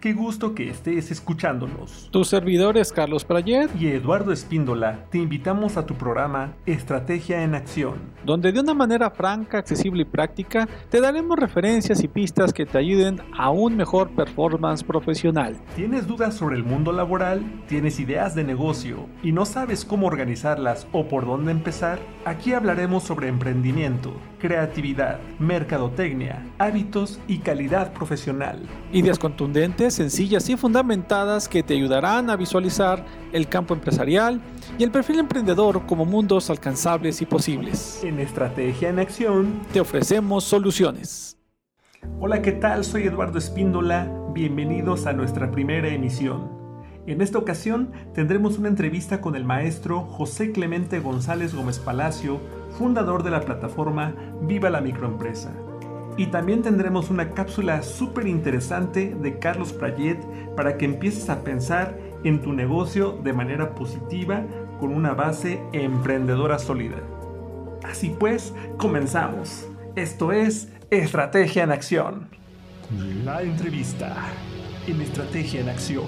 Qué gusto que estés escuchándonos. Tus servidores Carlos Prayet y Eduardo Espíndola te invitamos a tu programa Estrategia en Acción, donde de una manera franca, accesible y práctica te daremos referencias y pistas que te ayuden a un mejor performance profesional. ¿Tienes dudas sobre el mundo laboral? ¿Tienes ideas de negocio y no sabes cómo organizarlas o por dónde empezar? Aquí hablaremos sobre emprendimiento, creatividad, mercadotecnia, hábitos y calidad profesional. Ideas contundentes sencillas y fundamentadas que te ayudarán a visualizar el campo empresarial y el perfil emprendedor como mundos alcanzables y posibles. En Estrategia en Acción te ofrecemos soluciones. Hola, ¿qué tal? Soy Eduardo Espíndola. Bienvenidos a nuestra primera emisión. En esta ocasión tendremos una entrevista con el maestro José Clemente González Gómez Palacio, fundador de la plataforma Viva la Microempresa. Y también tendremos una cápsula súper interesante de Carlos Prayet para que empieces a pensar en tu negocio de manera positiva con una base emprendedora sólida. Así pues, comenzamos. Esto es Estrategia en Acción. La entrevista en Estrategia en Acción.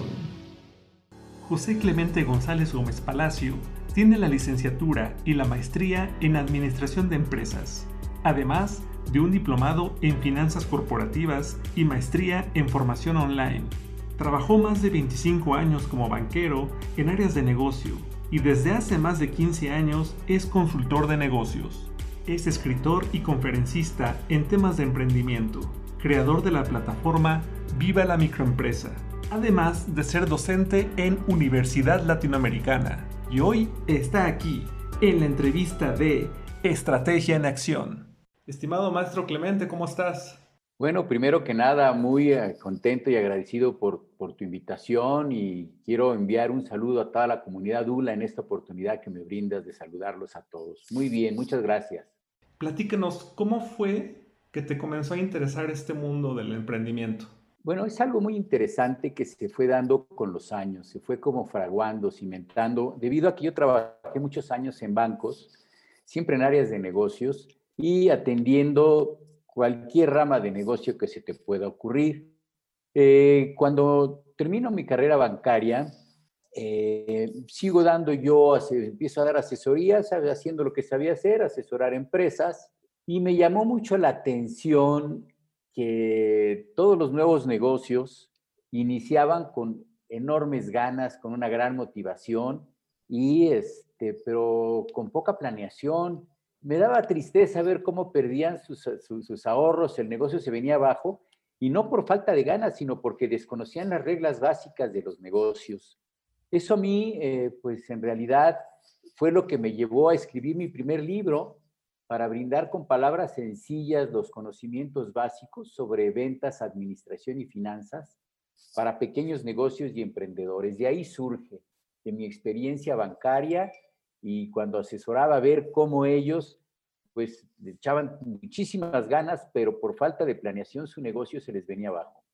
José Clemente González Gómez Palacio tiene la licenciatura y la maestría en Administración de Empresas. Además, de un diplomado en finanzas corporativas y maestría en formación online. Trabajó más de 25 años como banquero en áreas de negocio y desde hace más de 15 años es consultor de negocios. Es escritor y conferencista en temas de emprendimiento, creador de la plataforma Viva la Microempresa, además de ser docente en Universidad Latinoamericana. Y hoy está aquí en la entrevista de Estrategia en Acción. Estimado maestro Clemente, ¿cómo estás? Bueno, primero que nada, muy eh, contento y agradecido por, por, tu invitación y quiero enviar un saludo a toda la comunidad ULA en esta oportunidad que me brindas de saludarlos a todos. Muy bien, muchas gracias. Platícanos, ¿cómo fue que te comenzó a interesar este mundo del emprendimiento? Bueno, es algo muy interesante que se fue dando con los años, se fue como fraguando, cimentando, debido a que yo trabajé muchos años en bancos, siempre en áreas de negocios, y atendiendo cualquier rama de negocio que se te pueda ocurrir. Eh, cuando termino mi carrera bancaria, eh, sigo dando yo, empiezo a dar asesorías, haciendo lo que sabía hacer, asesorar empresas, y me llamó mucho la atención que todos los nuevos negocios iniciaban con enormes ganas, con una gran motivación, y este, pero con poca planeación, me daba tristeza ver cómo perdían sus, ahorros, el negocio se venía abajo, y no por falta de ganas, sino porque desconocían las reglas básicas de los negocios. Eso a mí, eh, pues en realidad, fue lo que me llevó a escribir mi primer libro para brindar con palabras sencillas los conocimientos básicos sobre ventas, administración y finanzas para pequeños negocios y emprendedores. De ahí surge, de mi experiencia bancaria y cuando asesoraba ver cómo ellos pues echaban muchísimas ganas, pero por falta de planeación su negocio se les venía abajo.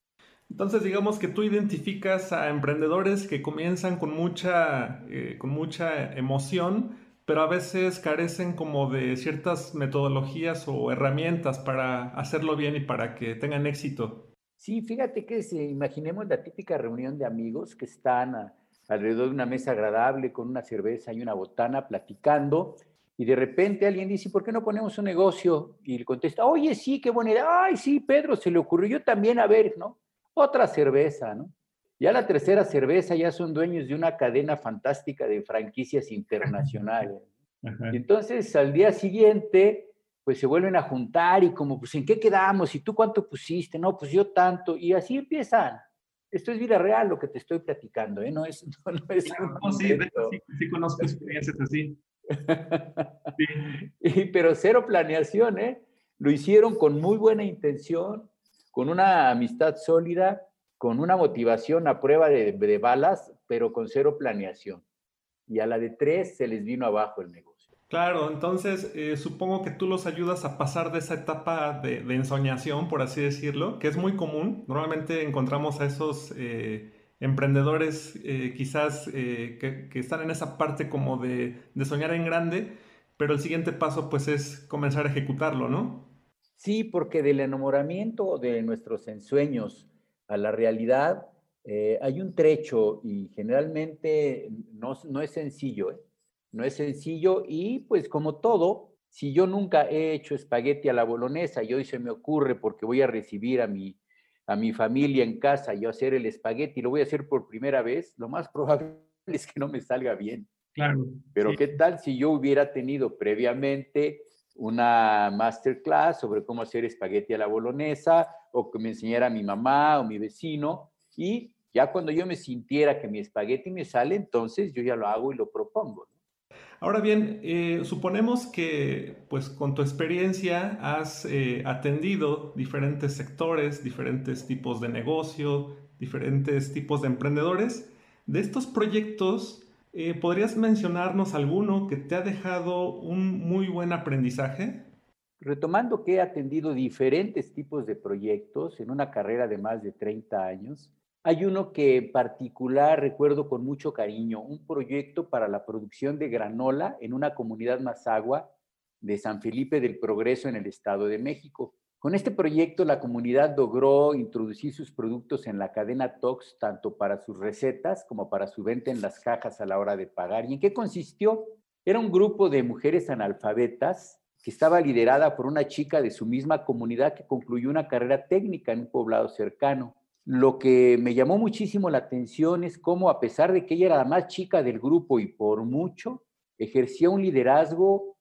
Entonces, digamos que tú identificas a emprendedores que comienzan con mucha, eh, con mucha emoción, pero a veces carecen como de ciertas metodologías o herramientas para hacerlo bien y para que tengan éxito. Sí, fíjate que si imaginemos la típica reunión de amigos que están alrededor de una mesa agradable con una cerveza y una botana platicando y de repente alguien dice, ¿por qué no ponemos un negocio? Y le contesta, oye, sí, qué buena idea. Ay, sí, Pedro, se le ocurrió yo también, a ver, ¿no? Otra cerveza, ¿no? Ya la tercera cerveza ya son dueños de una cadena fantástica de franquicias internacionales. Y entonces al día siguiente, pues se vuelven a juntar y como, pues, ¿en qué quedamos? ¿Y tú cuánto pusiste? No, pues yo tanto. Y así empiezan. Esto es vida real lo que te estoy platicando, ¿eh? No es... No, es sí, sí, sí, conozco experiencias así. pero cero planeación, ¿eh? Lo hicieron con muy buena intención, con una amistad sólida, con una motivación a prueba de, balas, pero con cero planeación. Y a la de tres se les vino abajo el negocio. Claro, entonces eh, supongo que tú los ayudas a pasar de esa etapa de, ensoñación, por así decirlo, que es muy común. Normalmente encontramos a esos eh, emprendedores eh, quizás que, están en esa parte como de, de, soñar en grande, pero el siguiente paso pues es comenzar a ejecutarlo, ¿no? Sí, porque del enamoramiento de nuestros ensueños a la realidad eh, hay un trecho y generalmente no, no es sencillo, ¿eh? no es sencillo y pues como todo, si yo nunca he hecho espagueti a la bolonesa y hoy se me ocurre porque voy a recibir a mi, a mi familia en casa y hacer el espagueti, lo voy a hacer por primera vez, lo más probable es que no me salga bien. Claro. Pero ¿qué tal si yo hubiera tenido previamente una masterclass sobre cómo hacer espagueti a la bolonesa o que me enseñara mi mamá o mi vecino y ya cuando yo me sintiera que mi espagueti me sale, entonces yo ya lo hago y lo propongo. Ahora bien, eh, suponemos que pues con tu experiencia has eh, atendido diferentes sectores, diferentes tipos de negocio, diferentes tipos de emprendedores. De estos proyectos, eh, ¿podrías mencionarnos alguno que te ha dejado un muy buen aprendizaje? Retomando que he atendido diferentes tipos de proyectos en una carrera de más de 30 años, hay uno que en particular recuerdo con mucho cariño, un proyecto para la producción de granola en una comunidad más agua de San Felipe del Progreso en el Estado de México. Con este proyecto la comunidad logró introducir sus productos en la cadena TOX tanto para sus recetas como para su venta en las cajas a la hora de pagar. ¿Y en qué consistió? Era un grupo de mujeres analfabetas que estaba liderada por una chica de su misma comunidad que concluyó una carrera técnica en un poblado cercano. Lo que me llamó muchísimo la atención es cómo, a pesar de que ella era la más chica del grupo y por mucho, ejercía un liderazgo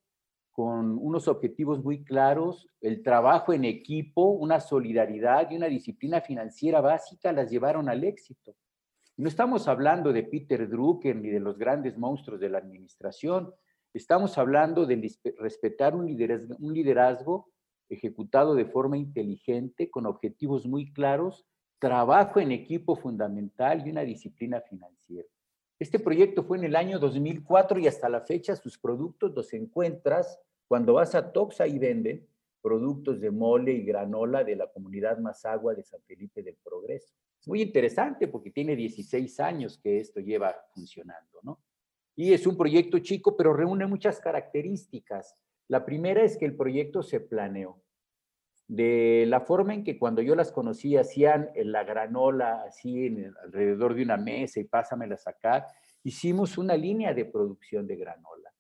con unos objetivos muy claros, el trabajo en equipo, una solidaridad y una disciplina financiera básica las llevaron al éxito. No estamos hablando de Peter Drucker ni de los grandes monstruos de la administración, estamos hablando de respetar un liderazgo, ejecutado de forma inteligente, con objetivos muy claros trabajo en equipo fundamental y una disciplina financiera. Este proyecto fue en el año 2004 y hasta la fecha sus productos los encuentras cuando vas a Toxa y venden productos de mole y granola de la comunidad Mazagua de San Felipe del Progreso. Es muy interesante porque tiene 16 años que esto lleva funcionando, ¿no? Y es un proyecto chico, pero reúne muchas características. La primera es que el proyecto se planeó de la forma en que cuando yo las conocí hacían la granola así alrededor de una mesa y pásamela a sacar, hicimos una línea de producción de granola.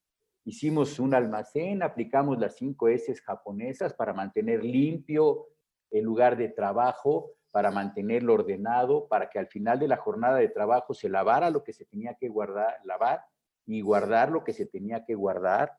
Hicimos un almacén, aplicamos las cinco S japonesas para mantener limpio el lugar de trabajo, para mantenerlo ordenado, para que al final de la jornada de trabajo se lavara lo que se tenía que guardar, lavar y guardar lo que se tenía que guardar,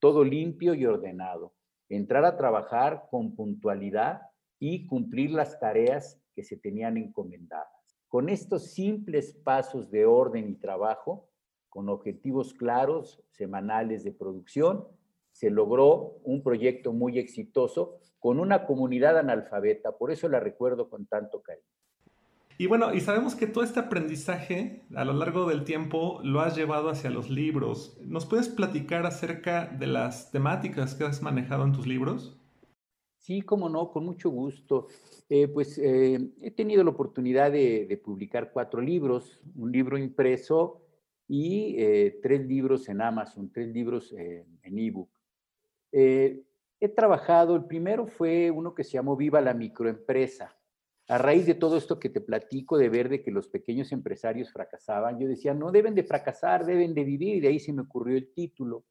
todo limpio y ordenado entrar a trabajar con puntualidad y cumplir las tareas que se tenían encomendadas. Con estos simples pasos de orden y trabajo, con objetivos claros, semanales de producción, se logró un proyecto muy exitoso con una comunidad analfabeta, por eso la recuerdo con tanto cariño. Y bueno, y sabemos que todo este aprendizaje a lo largo del tiempo lo has llevado hacia los libros. ¿Nos puedes platicar acerca de las temáticas que has manejado en tus libros? Sí, cómo no, con mucho gusto. Eh, pues eh, he tenido la oportunidad de, publicar cuatro libros, un libro impreso y eh, tres libros en Amazon, tres libros en ebook. he trabajado, el primero fue uno que se llamó Viva la microempresa a raíz de todo esto que te platico, de ver de que los pequeños empresarios fracasaban, yo decía, no deben de fracasar, deben de vivir, y de ahí se me ocurrió el título,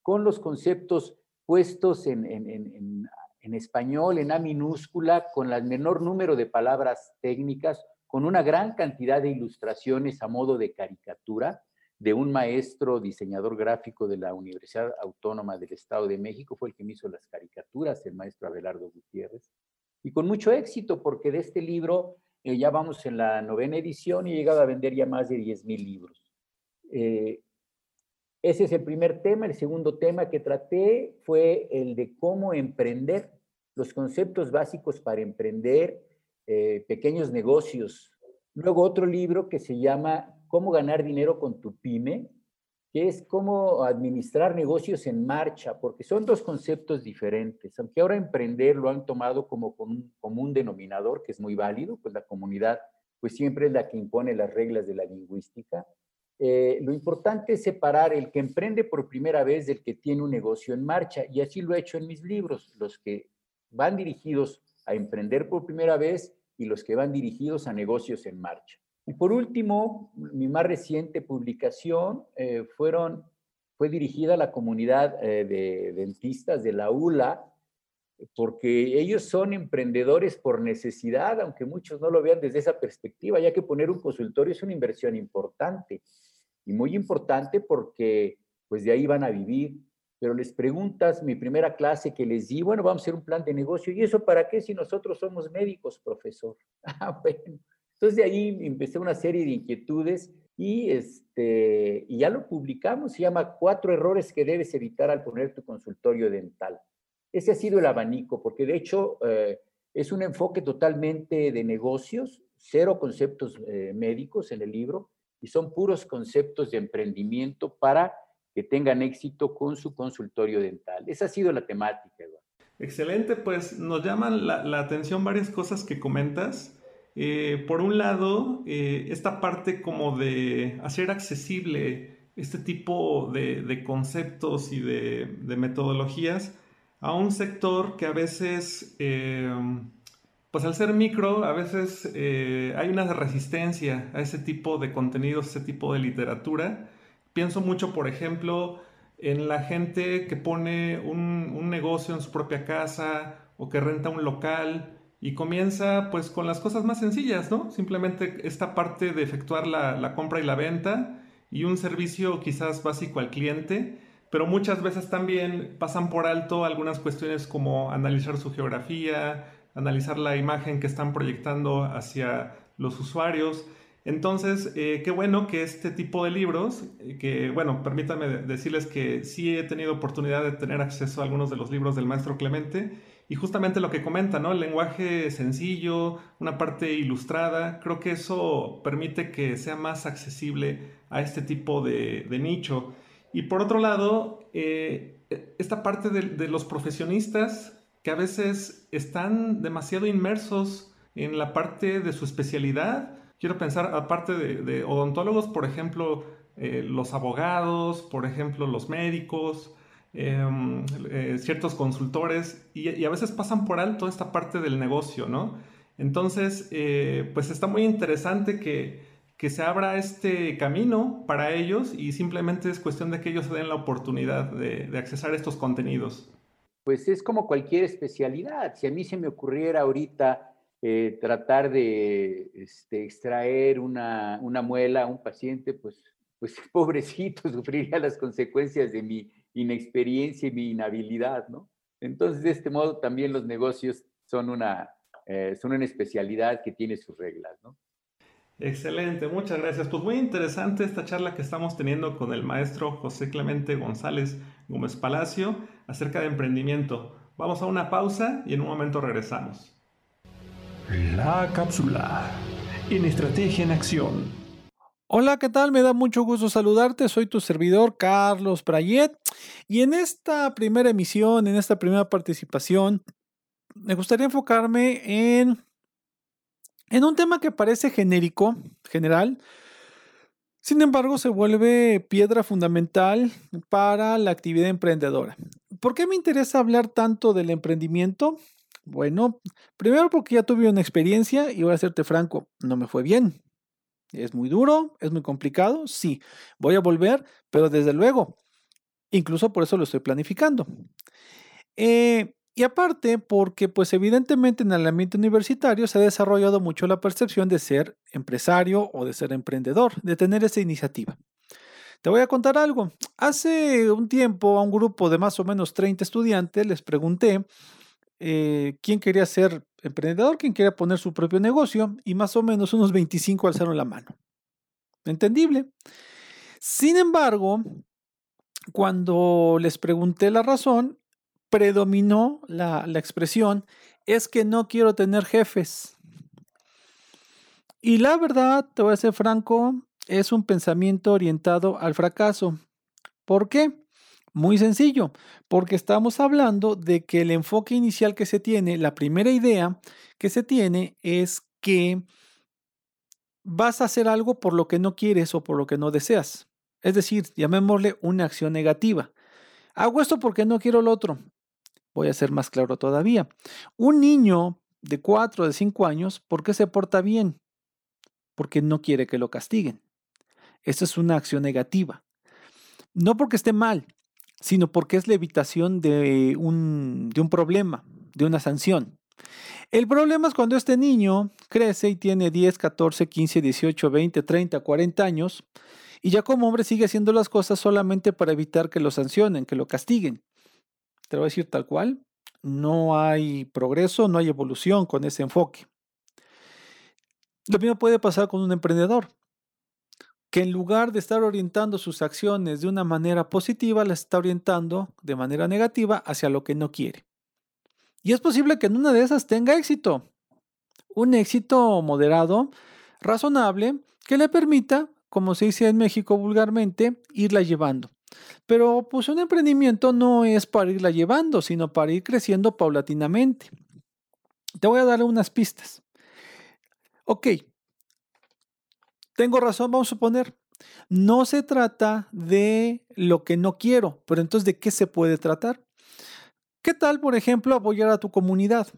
con los conceptos puestos en, en español, en A minúscula, con el menor número de palabras técnicas, con una gran cantidad de ilustraciones a modo de caricatura de un maestro diseñador gráfico de la Universidad Autónoma del Estado de México, fue el que me hizo las caricaturas, el maestro Abelardo Gutiérrez y con mucho éxito, porque de este libro eh, ya vamos en la novena edición y he llegado a vender ya más de 10 mil libros. Eh, ese es el primer tema. El segundo tema que traté fue el de cómo emprender, los conceptos básicos para emprender eh, pequeños negocios. Luego otro libro que se llama Cómo ganar dinero con tu pyme, que es cómo administrar negocios en marcha, porque son dos conceptos diferentes, aunque ahora emprender lo han tomado como un denominador, que es muy válido, pues la comunidad pues siempre es la que impone las reglas de la lingüística. Eh, lo importante es separar el que emprende por primera vez del que tiene un negocio en marcha, y así lo he hecho en mis libros, los que van dirigidos a emprender por primera vez y los que van dirigidos a negocios en marcha. Y por último, mi más reciente publicación eh, fueron, fue dirigida a la comunidad eh, de dentistas de la ULA, porque ellos son emprendedores por necesidad, aunque muchos no lo vean desde esa perspectiva, ya que poner un consultorio es una inversión importante y muy importante porque pues de ahí van a vivir. Pero les preguntas, mi primera clase que les di, bueno, vamos a hacer un plan de negocio. ¿Y eso para qué si nosotros somos médicos, profesor? Ah, bueno. Entonces de ahí empecé una serie de inquietudes y, este, y ya lo publicamos. Se llama Cuatro errores que debes evitar al poner tu consultorio dental. Ese ha sido el abanico, porque de hecho eh, es un enfoque totalmente de negocios, cero conceptos eh, médicos en el libro, y son puros conceptos de emprendimiento para que tengan éxito con su consultorio dental. Esa ha sido la temática, Eduardo. Excelente, pues nos llaman la, atención varias cosas que comentas. Eh, por un lado, esta parte como de hacer accesible este tipo de, conceptos y de metodologías a un sector que a veces, eh, pues al ser micro, a veces eh, hay una resistencia a ese tipo de contenidos, ese tipo de literatura. Pienso mucho, por ejemplo, en la gente que pone un, negocio en su propia casa o que renta un local y comienza pues con las cosas más sencillas, ¿no? Simplemente esta parte de efectuar la, la compra y la venta y un servicio quizás básico al cliente pero muchas veces también pasan por alto algunas cuestiones como analizar su geografía, analizar la imagen que están proyectando hacia los usuarios. Entonces, eh, qué bueno que este tipo de libros, eh, que bueno, permítanme decirles que sí he tenido oportunidad de tener acceso a algunos de los libros del maestro Clemente y justamente lo que comenta, ¿no? El lenguaje sencillo, una parte ilustrada, creo que eso permite que sea más accesible a este tipo de, nicho. Y por otro lado, eh, esta parte de, los profesionistas que a veces están demasiado inmersos en la parte de su especialidad. Quiero pensar, aparte de, odontólogos, por ejemplo, eh, los abogados, por ejemplo, los médicos, em, eh, ciertos consultores, y, a veces pasan por alto esta parte del negocio, ¿no? Entonces, pues está muy interesante que que se abra este camino para ellos y simplemente es cuestión de que ellos se den la oportunidad de, de accesar estos contenidos. Pues es como cualquier especialidad. Si a mí se me ocurriera ahorita eh, tratar de este, extraer una, una, muela a un paciente, pues, pues pobrecito, sufriría las consecuencias de mi inexperiencia y mi inhabilidad, ¿no? Entonces, de este modo, también los negocios son una, eh, son una especialidad que tiene sus reglas, ¿no? Excelente, muchas gracias. Pues muy interesante esta charla que estamos teniendo con el maestro José Clemente González Gómez Palacio acerca de emprendimiento. Vamos a una pausa y en un momento regresamos. La cápsula en estrategia en acción. Hola, ¿qué tal? Me da mucho gusto saludarte. Soy tu servidor Carlos Prayet y en esta primera emisión, en esta primera participación, me gustaría enfocarme en en un tema que parece genérico, general, sin embargo se vuelve piedra fundamental para la actividad emprendedora. ¿Por qué me interesa hablar tanto del emprendimiento? Bueno, primero porque ya tuve una experiencia y voy a serte franco, no me fue bien. Es muy duro, es muy complicado, sí, voy a volver, pero desde luego, incluso por eso lo estoy planificando. Eh, y aparte, porque pues evidentemente en el ambiente universitario se ha desarrollado mucho la percepción de ser empresario o de ser emprendedor, de tener esa iniciativa. Te voy a contar algo. Hace un tiempo a un grupo de más o menos 30 estudiantes les pregunté eh, quién quería ser emprendedor, quién quería poner su propio negocio y más o menos unos 25 alzaron la mano. Entendible. Sin embargo, cuando les pregunté la razón, predominó la, expresión es que no quiero tener jefes. Y la verdad, te voy a ser franco, es un pensamiento orientado al fracaso. ¿Por qué? Muy sencillo, porque estamos hablando de que el enfoque inicial que se tiene, la primera idea que se tiene es que vas a hacer algo por lo que no quieres o por lo que no deseas. Es decir, llamémosle una acción negativa. Hago esto porque no quiero lo otro. Voy a ser más claro todavía. Un niño de 4 o de 5 años, ¿por qué se porta bien? Porque no quiere que lo castiguen. Esta es una acción negativa. No porque esté mal, sino porque es la evitación de un, de un problema, de una sanción. El problema es cuando este niño crece y tiene 10, 14, 15, 18, 20, 30, 40 años y ya como hombre sigue haciendo las cosas solamente para evitar que lo sancionen, que lo castiguen. Te lo voy a decir tal cual, no hay progreso, no hay evolución con ese enfoque. Lo mismo puede pasar con un emprendedor, que en lugar de estar orientando sus acciones de una manera positiva, las está orientando de manera negativa hacia lo que no quiere. Y es posible que en una de esas tenga éxito. Un éxito moderado, razonable, que le permita, como se dice en México vulgarmente, irla llevando. Pero pues un emprendimiento no es para irla llevando, sino para ir creciendo paulatinamente. Te voy a dar unas pistas. Ok, tengo razón, vamos a suponer. No se trata de lo que no quiero, pero entonces ¿de qué se puede tratar? ¿Qué tal, por ejemplo, apoyar a tu comunidad?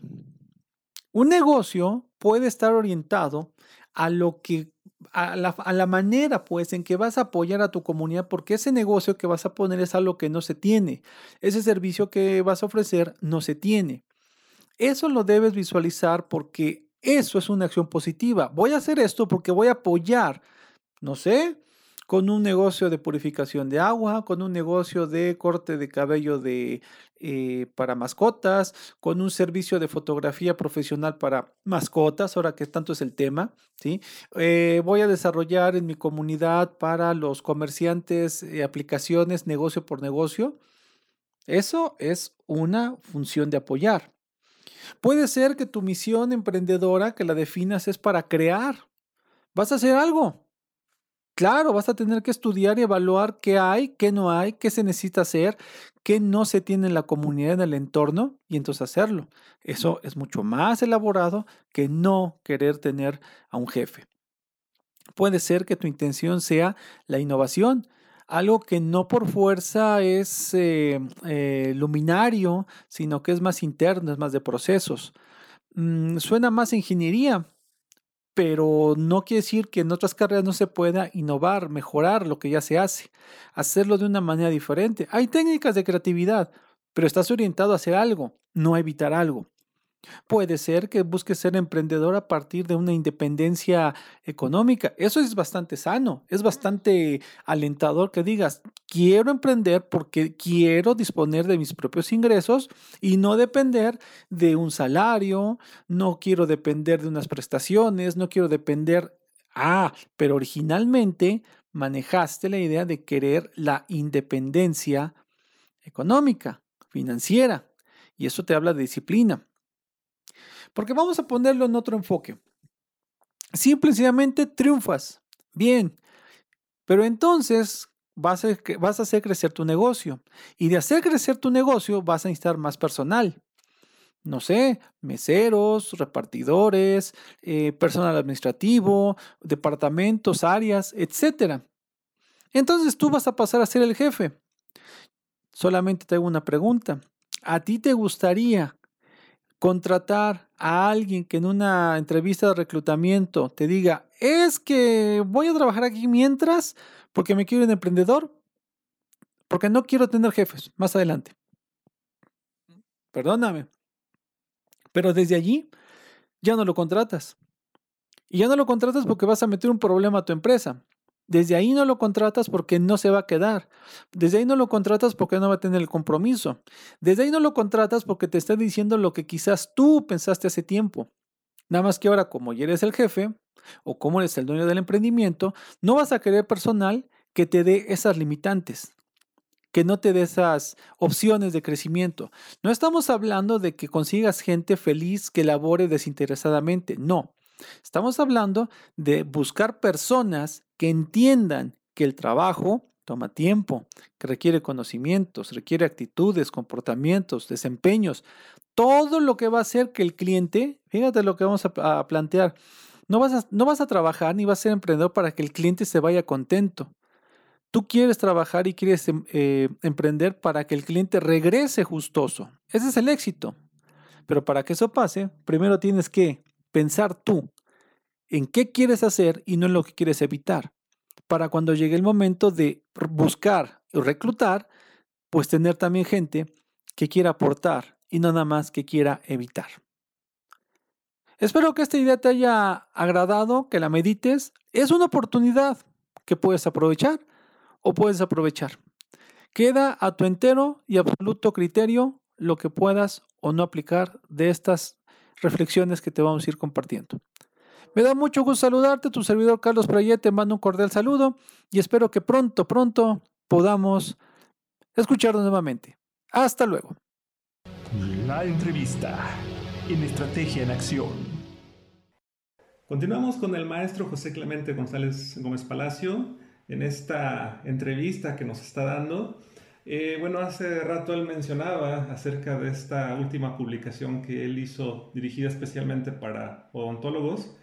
Un negocio puede estar orientado a lo que a la, manera pues en que vas a apoyar a tu comunidad porque ese negocio que vas a poner es algo que no se tiene. Ese servicio que vas a ofrecer no se tiene. Eso lo debes visualizar porque eso es una acción positiva. Voy a hacer esto porque voy a apoyar, no sé, con un negocio de purificación de agua, con un negocio de corte de cabello de, eh, para mascotas, con un servicio de fotografía profesional para mascotas, ahora que tanto es el tema, ¿sí? Eh, voy a desarrollar en mi comunidad para los comerciantes eh, aplicaciones negocio por negocio. Eso es una función de apoyar. Puede ser que tu misión emprendedora, que la definas, es para crear. Vas a hacer algo, Claro, vas a tener que estudiar y evaluar qué hay, qué no hay, qué se necesita hacer, qué no se tiene en la comunidad, en el entorno, y entonces hacerlo. Eso es mucho más elaborado que no querer tener a un jefe. Puede ser que tu intención sea la innovación, algo que no por fuerza es eh, eh, luminario, sino que es más interno, es más de procesos. Mm, suena más ingeniería, pero no quiere decir que en otras carreras no se pueda innovar, mejorar lo que ya se hace, hacerlo de una manera diferente. Hay técnicas de creatividad, pero estás orientado a hacer algo, no a evitar algo. Puede ser que busques ser emprendedor a partir de una independencia económica. Eso es bastante sano, es bastante alentador que digas, quiero emprender porque quiero disponer de mis propios ingresos y no depender de un salario, no quiero depender de unas prestaciones, no quiero depender... Ah, pero originalmente manejaste la idea de querer la independencia económica, financiera, y eso te habla de disciplina. Porque vamos a ponerlo en otro enfoque. Simplemente triunfas. Bien. Pero entonces vas a, vas a hacer crecer tu negocio. Y de hacer crecer tu negocio vas a necesitar más personal. No sé, meseros, repartidores, eh, personal administrativo, departamentos, áreas, etc. Entonces tú vas a pasar a ser el jefe. Solamente te hago una pregunta. ¿A ti te gustaría contratar a alguien que en una entrevista de reclutamiento te diga, es que voy a trabajar aquí mientras porque me quiero un emprendedor, porque no quiero tener jefes más adelante. Perdóname. Pero desde allí ya no lo contratas. Y ya no lo contratas porque vas a meter un problema a tu empresa. Desde ahí no lo contratas porque no se va a quedar. Desde ahí no lo contratas porque no va a tener el compromiso. Desde ahí no lo contratas porque te está diciendo lo que quizás tú pensaste hace tiempo. Nada más que ahora, como ya eres el jefe o como eres el dueño del emprendimiento, no vas a querer personal que te dé esas limitantes, que no te dé esas opciones de crecimiento. No estamos hablando de que consigas gente feliz que labore desinteresadamente, no. Estamos hablando de buscar personas que entiendan que el trabajo toma tiempo, que requiere conocimientos, requiere actitudes, comportamientos, desempeños, todo lo que va a hacer que el cliente, fíjate lo que vamos a, plantear, No vas, a, no vas a trabajar ni vas a ser emprendedor para que el cliente se vaya contento. Tú quieres trabajar y quieres em, eh, emprender para que el cliente regrese justoso. Ese es el éxito. Pero para que eso pase, primero tienes que pensar tú en qué quieres hacer y no en lo que quieres evitar. Para cuando llegue el momento de buscar y reclutar, pues tener también gente que quiera aportar y no nada más que quiera evitar. Espero que esta idea te haya agradado, que la medites. Es una oportunidad que puedes aprovechar o puedes aprovechar. Queda a tu entero y absoluto criterio lo que puedas o no aplicar de estas reflexiones que te vamos a ir compartiendo. Me da mucho gusto saludarte, tu servidor Carlos Prayet, te mando un cordial saludo y espero que pronto, pronto podamos escucharnos nuevamente. Hasta luego. La entrevista en Estrategia en Acción. Continuamos con el maestro José Clemente González Gómez Palacio en esta entrevista que nos está dando. Eh, bueno, hace rato él mencionaba acerca de esta última publicación que él hizo dirigida especialmente para odontólogos.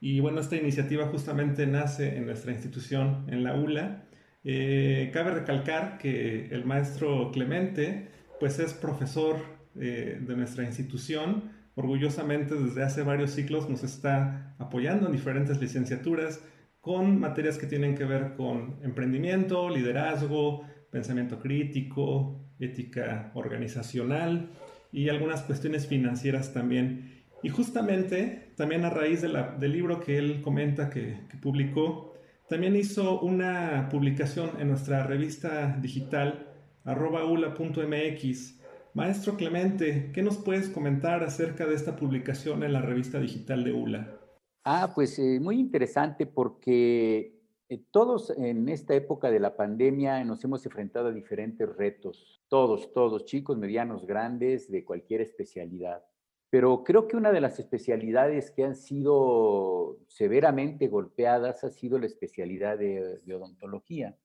Y bueno, esta iniciativa justamente nace en nuestra institución, en la ULA. Eh, cabe recalcar que el maestro Clemente, pues es profesor eh, de nuestra institución. Orgullosamente desde hace varios ciclos nos está apoyando en diferentes licenciaturas con materias que tienen que ver con emprendimiento, liderazgo, pensamiento crítico, ética organizacional y algunas cuestiones financieras también. Y justamente, también a raíz del libro que él comenta que, publicó, también hizo una publicación en nuestra revista digital arrobaula.mx. Maestro Clemente, ¿qué nos puedes comentar acerca de esta publicación en la revista digital de ULA? Ah, pues eh, muy interesante porque eh, todos en esta época de la pandemia nos hemos enfrentado a diferentes retos, todos, todos, chicos, medianos, grandes, de cualquier especialidad. Pero creo que una de las especialidades que han sido severamente golpeadas ha sido la especialidad de, odontología,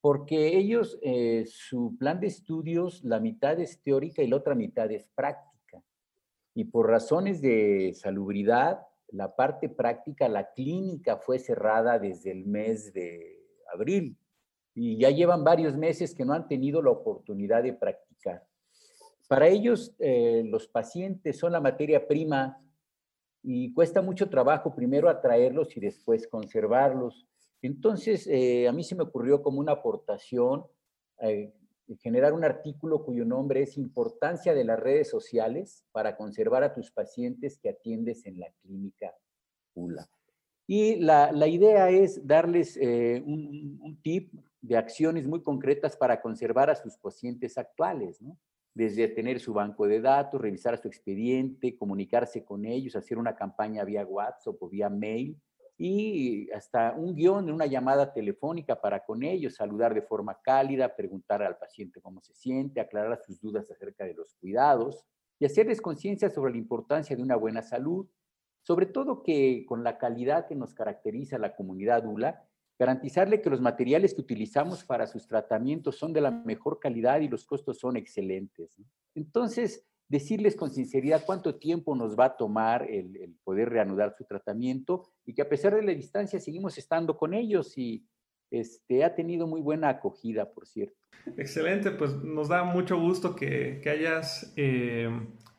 porque ellos, eh, su plan de estudios, la mitad es teórica y la otra mitad es práctica. Y por razones de salubridad, la parte práctica, la clínica fue cerrada desde el mes de abril y ya llevan varios meses que no han tenido la oportunidad de practicar. Para ellos, eh, los pacientes son la materia prima y cuesta mucho trabajo primero atraerlos y después conservarlos. Entonces, eh, a mí se me ocurrió como una aportación eh, generar un artículo cuyo nombre es Importancia de las redes sociales para conservar a tus pacientes que atiendes en la clínica ULA. Y la, idea es darles eh, un, tip de acciones muy concretas para conservar a sus pacientes actuales, ¿no? Desde tener su banco de datos, revisar su expediente, comunicarse con ellos, hacer una campaña vía WhatsApp o vía mail, y hasta un guion una llamada telefónica para con ellos, saludar de forma cálida, preguntar al paciente cómo se siente, aclarar sus dudas acerca de los cuidados y hacerles conciencia sobre la importancia de una buena salud, sobre todo que con la calidad que nos caracteriza la comunidad ULA, garantizarle que los materiales que utilizamos para sus tratamientos son de la mejor calidad y los costos son excelentes. Entonces, decirles con sinceridad cuánto tiempo nos va a tomar el, poder reanudar su tratamiento y que a pesar de la distancia seguimos estando con ellos y este, ha tenido muy buena acogida, por cierto. Excelente, pues nos da mucho gusto que, hayas eh,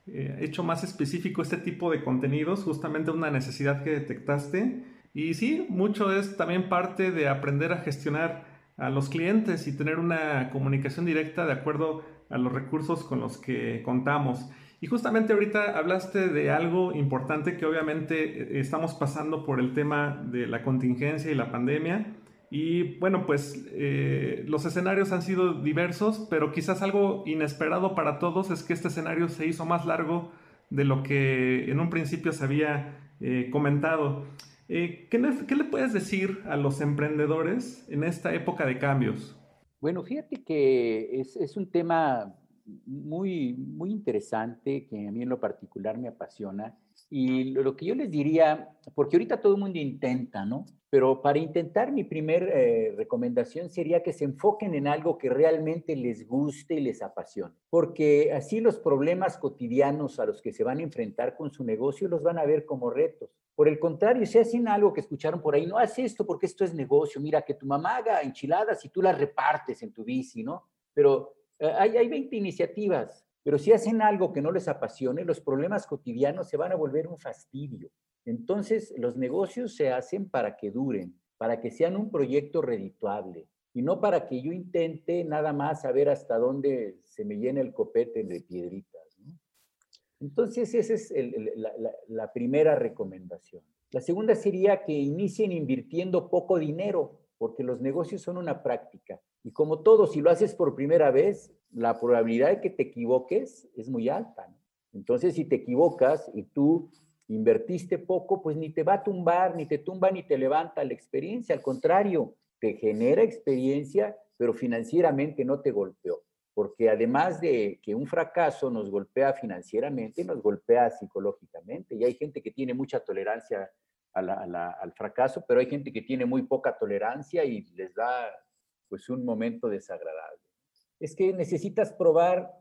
eh, hecho más específico este tipo de contenidos, justamente una necesidad que detectaste. Y sí, mucho es también parte de aprender a gestionar a los clientes y tener una comunicación directa de acuerdo a los recursos con los que contamos. Y justamente ahorita hablaste de algo importante que obviamente eh, estamos pasando por el tema de la contingencia y la pandemia. Y bueno, pues eh, los escenarios han sido diversos, pero quizás algo inesperado para todos es que este escenario se hizo más largo de lo que en un principio se había eh, comentado. ¿qué, ¿Qué le puedes decir a los emprendedores en esta época de cambios? Bueno, fíjate que es, un tema muy, muy interesante que a mí en lo particular me apasiona. Y lo, que yo les diría, porque ahorita todo el mundo intenta, ¿no? Pero para intentar, mi primer eh, recomendación sería que se enfoquen en algo que realmente les guste y les apasione. Porque así los problemas cotidianos a los que se van a enfrentar con su negocio los van a ver como retos. Por el contrario, si hacen algo que escucharon por ahí, no haz esto porque esto es negocio. Mira, que tu mamá haga enchiladas y tú las repartes en tu bici, ¿no? Pero hay, hay 20 iniciativas, pero si hacen algo que no les apasione, los problemas cotidianos se van a volver un fastidio. Entonces, los negocios se hacen para que duren, para que sean un proyecto redituable y no para que yo intente nada más saber hasta dónde se me llena el copete de piedritas. Entonces, esa es la primera recomendación. La segunda sería que inicien invirtiendo poco dinero, porque los negocios son una práctica. Y como todo, si lo haces por primera vez, la probabilidad de que te equivoques es muy alta. Entonces, si te equivocas y tú invertiste poco, pues ni te va a tumbar, ni te tumba, ni te levanta la experiencia. Al contrario, te genera experiencia, pero financieramente no te golpeó. Porque además de que un fracaso nos golpea financieramente, nos golpea psicológicamente. Y hay gente que tiene mucha tolerancia al fracaso, pero hay gente que tiene muy poca tolerancia y les da pues un momento desagradable. Es que necesitas probar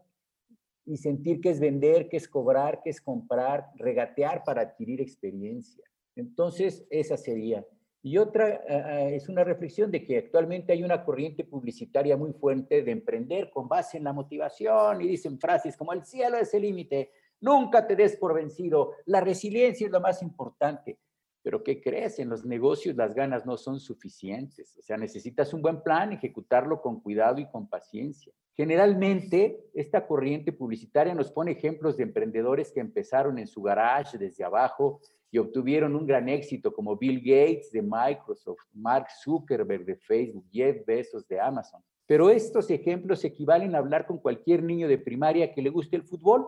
y sentir que es vender, que es cobrar, que es comprar, regatear para adquirir experiencia. Entonces, esa sería. Y otra eh, eh, es una reflexión de que actualmente hay una corriente publicitaria muy fuerte de emprender con base en la motivación y dicen frases como el cielo es el límite, nunca te des por vencido, la resiliencia es lo más importante. Pero ¿qué crees? En los negocios las ganas no son suficientes. O sea, necesitas un buen plan, ejecutarlo con cuidado y con paciencia. Generalmente, esta corriente publicitaria nos pone ejemplos de emprendedores que empezaron en su garage desde abajo y obtuvieron un gran éxito, como Bill Gates de Microsoft, Mark Zuckerberg de Facebook, Jeff Bezos de Amazon. Pero estos ejemplos equivalen a hablar con cualquier niño de primaria que le guste el fútbol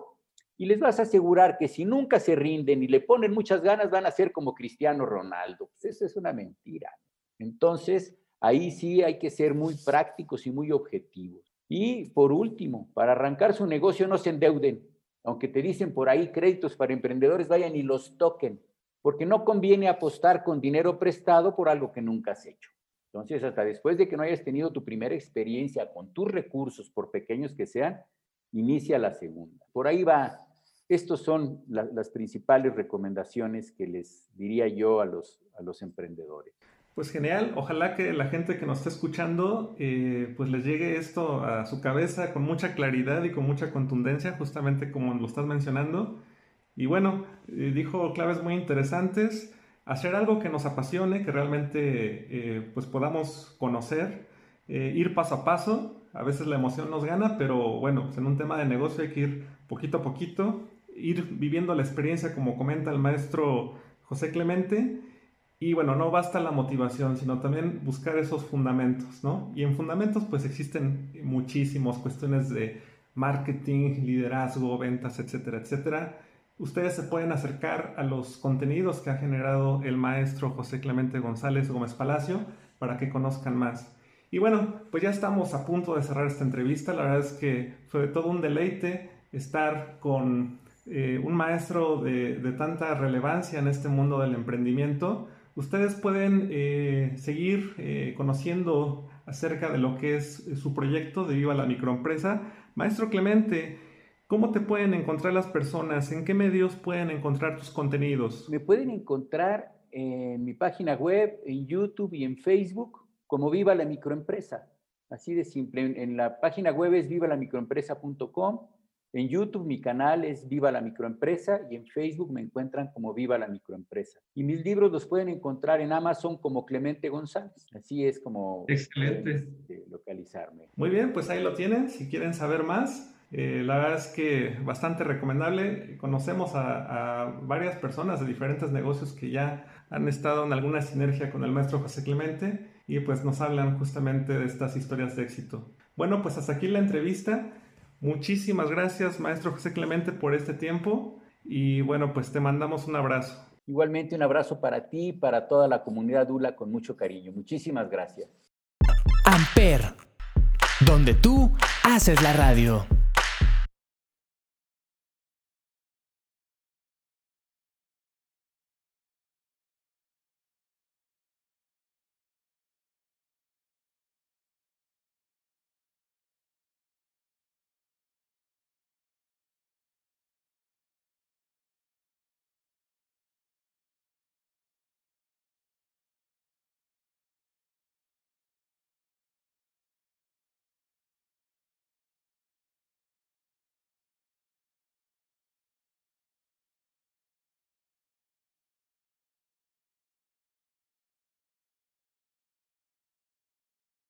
y les vas a asegurar que si nunca se rinden y le ponen muchas ganas, van a ser como Cristiano Ronaldo. Pues eso es una mentira. Entonces, ahí sí hay que ser muy prácticos y muy objetivos. Y por último, para arrancar su negocio no se endeuden. Aunque te dicen por ahí créditos para emprendedores, vayan y los toquen, porque no conviene apostar con dinero prestado por algo que nunca has hecho. Entonces, hasta después de que no hayas tenido tu primera experiencia con tus recursos, por pequeños que sean, inicia la segunda. Por ahí va. Estos son las principales recomendaciones que les diría yo a los, a los emprendedores. Pues genial, ojalá que la gente que nos está escuchando eh, pues les llegue esto a su cabeza con mucha claridad y con mucha contundencia, justamente como lo estás mencionando. Y bueno, eh, dijo claves muy interesantes, hacer algo que nos apasione, que realmente eh, pues podamos conocer, ir paso a paso a veces la emoción nos gana, pero bueno, pues en un tema de negocio hay que ir poquito a poquito, ir viviendo la experiencia como comenta el maestro José Clemente. Y bueno, no basta la motivación, sino también buscar esos fundamentos, ¿no? Y en fundamentos pues existen muchísimos cuestiones de marketing, liderazgo, ventas, etcétera, etcétera. Ustedes se pueden acercar a los contenidos que ha generado el maestro José Clemente González Gómez Palacio para que conozcan más. Y bueno, pues ya estamos a punto de cerrar esta entrevista. La verdad es que fue todo un deleite estar con eh, un maestro de, tanta relevancia en este mundo del emprendimiento. Ustedes pueden eh, seguir eh, conociendo acerca de lo que es su proyecto de Viva la Microempresa. Maestro Clemente, ¿cómo te pueden encontrar las personas? ¿En qué medios pueden encontrar tus contenidos? Me pueden encontrar en mi página web, en YouTube y en Facebook como Viva la Microempresa. Así de simple. En, la página web es vivalamicroempresa.com. En YouTube mi canal es Viva la Microempresa y en Facebook me encuentran como Viva la Microempresa. Y mis libros los pueden encontrar en Amazon como Clemente González. Así es como Excelente. Este, localizarme. Muy bien, pues ahí lo tienen. Si quieren saber más, eh, la verdad es que bastante recomendable. Conocemos a, a, varias personas de diferentes negocios que ya han estado en alguna sinergia con el maestro José Clemente y pues nos hablan justamente de estas historias de éxito. Bueno, pues hasta aquí la entrevista. Muchísimas gracias, maestro José Clemente, por este tiempo y bueno, pues te mandamos un abrazo. Igualmente un abrazo para ti y para toda la comunidad DULA con mucho cariño. Muchísimas gracias. Amper, donde tú haces la radio.